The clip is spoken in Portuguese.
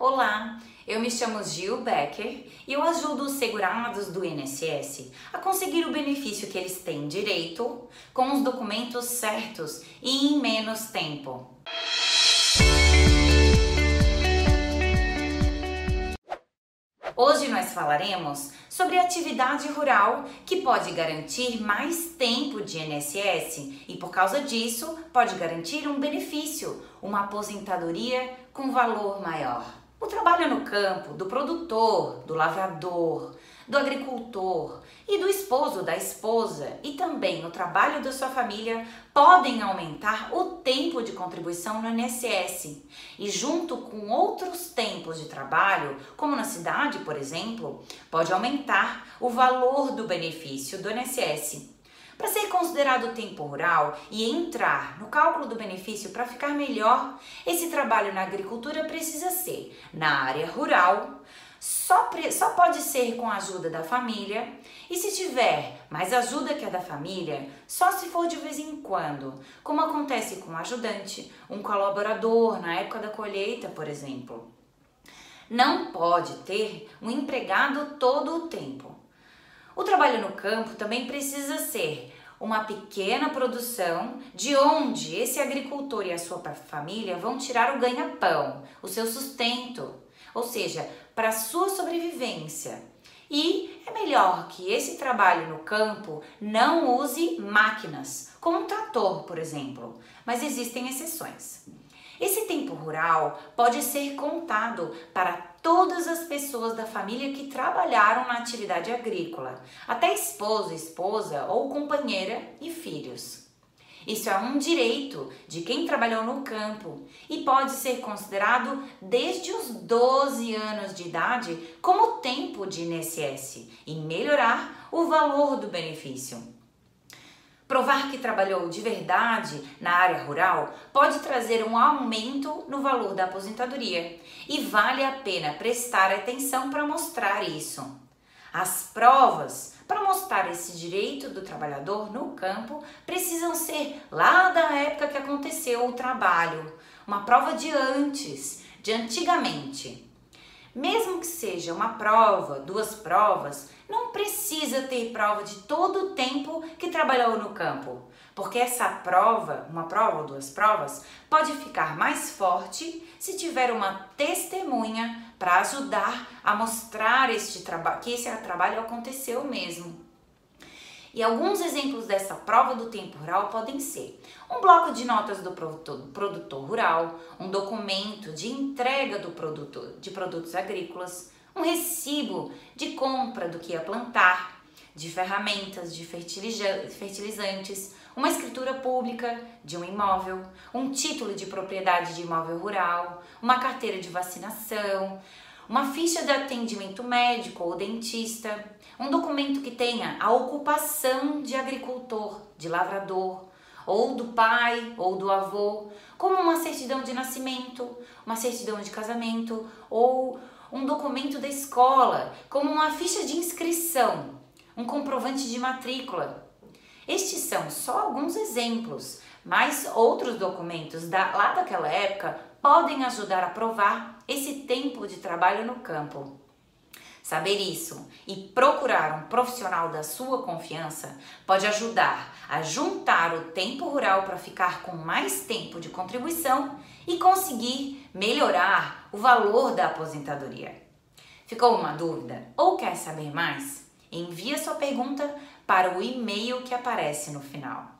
Olá, eu me chamo Gil Becker e eu ajudo os segurados do INSS a conseguir o benefício que eles têm direito com os documentos certos e em menos tempo. Hoje nós falaremos sobre atividade rural que pode garantir mais tempo de INSS e, por causa disso, pode garantir um benefício, uma aposentadoria com valor maior. O trabalho no campo do produtor, do lavrador, do agricultor e do esposo, da esposa e também o trabalho da sua família podem aumentar o tempo de contribuição no INSS. E junto com outros tempos de trabalho, como na cidade, por exemplo, pode aumentar o valor do benefício do INSS. Para ser considerado tempo rural e entrar no cálculo do benefício para ficar melhor, esse trabalho na agricultura precisa ser na área rural, só, só pode ser com a ajuda da família e se tiver mais ajuda que a da família, só se for de vez em quando, como acontece com um ajudante, um colaborador na época da colheita, por exemplo. Não pode ter um empregado todo o tempo. O trabalho no campo também precisa ser uma pequena produção de onde esse agricultor e a sua família vão tirar o ganha-pão, o seu sustento, ou seja, para a sua sobrevivência. E é melhor que esse trabalho no campo não use máquinas, como um trator, por exemplo, mas existem exceções. Esse tempo rural pode ser contado para todas as pessoas da família que trabalharam na atividade agrícola, até esposo, esposa ou companheira e filhos. Isso é um direito de quem trabalhou no campo e pode ser considerado desde os 12 anos de idade como tempo de INSS e melhorar o valor do benefício. Provar que trabalhou de verdade na área rural pode trazer um aumento no valor da aposentadoria e vale a pena prestar atenção para mostrar isso. As provas para mostrar esse direito do trabalhador no campo precisam ser lá da época que aconteceu o trabalho, uma prova de antes, de antigamente. Mesmo que seja uma prova, duas provas, não precisa ter prova de todo o tempo que trabalhou no campo, porque essa prova, uma prova ou duas provas, pode ficar mais forte se tiver uma testemunha para ajudar a mostrar este que esse trabalho aconteceu mesmo. E alguns exemplos dessa prova do tempo rural podem ser um bloco de notas do produtor rural, um documento de entrega do produto, de produtos agrícolas, um recibo de compra do que ia plantar, de ferramentas, de fertilizantes, uma escritura pública de um imóvel, um título de propriedade de imóvel rural, uma carteira de vacinação, uma ficha de atendimento médico ou dentista, um documento que tenha a ocupação de agricultor, de lavrador, ou do pai ou do avô, como uma certidão de nascimento, uma certidão de casamento ou um documento da escola, como uma ficha de inscrição, um comprovante de matrícula. Estes são só alguns exemplos, mas outros documentos da, lá daquela época podem ajudar a provar esse tempo de trabalho no campo. Saber isso e procurar um profissional da sua confiança pode ajudar a juntar o tempo rural para ficar com mais tempo de contribuição e conseguir melhorar o valor da aposentadoria. Ficou uma dúvida ou quer saber mais? Envie sua pergunta para o e-mail que aparece no final.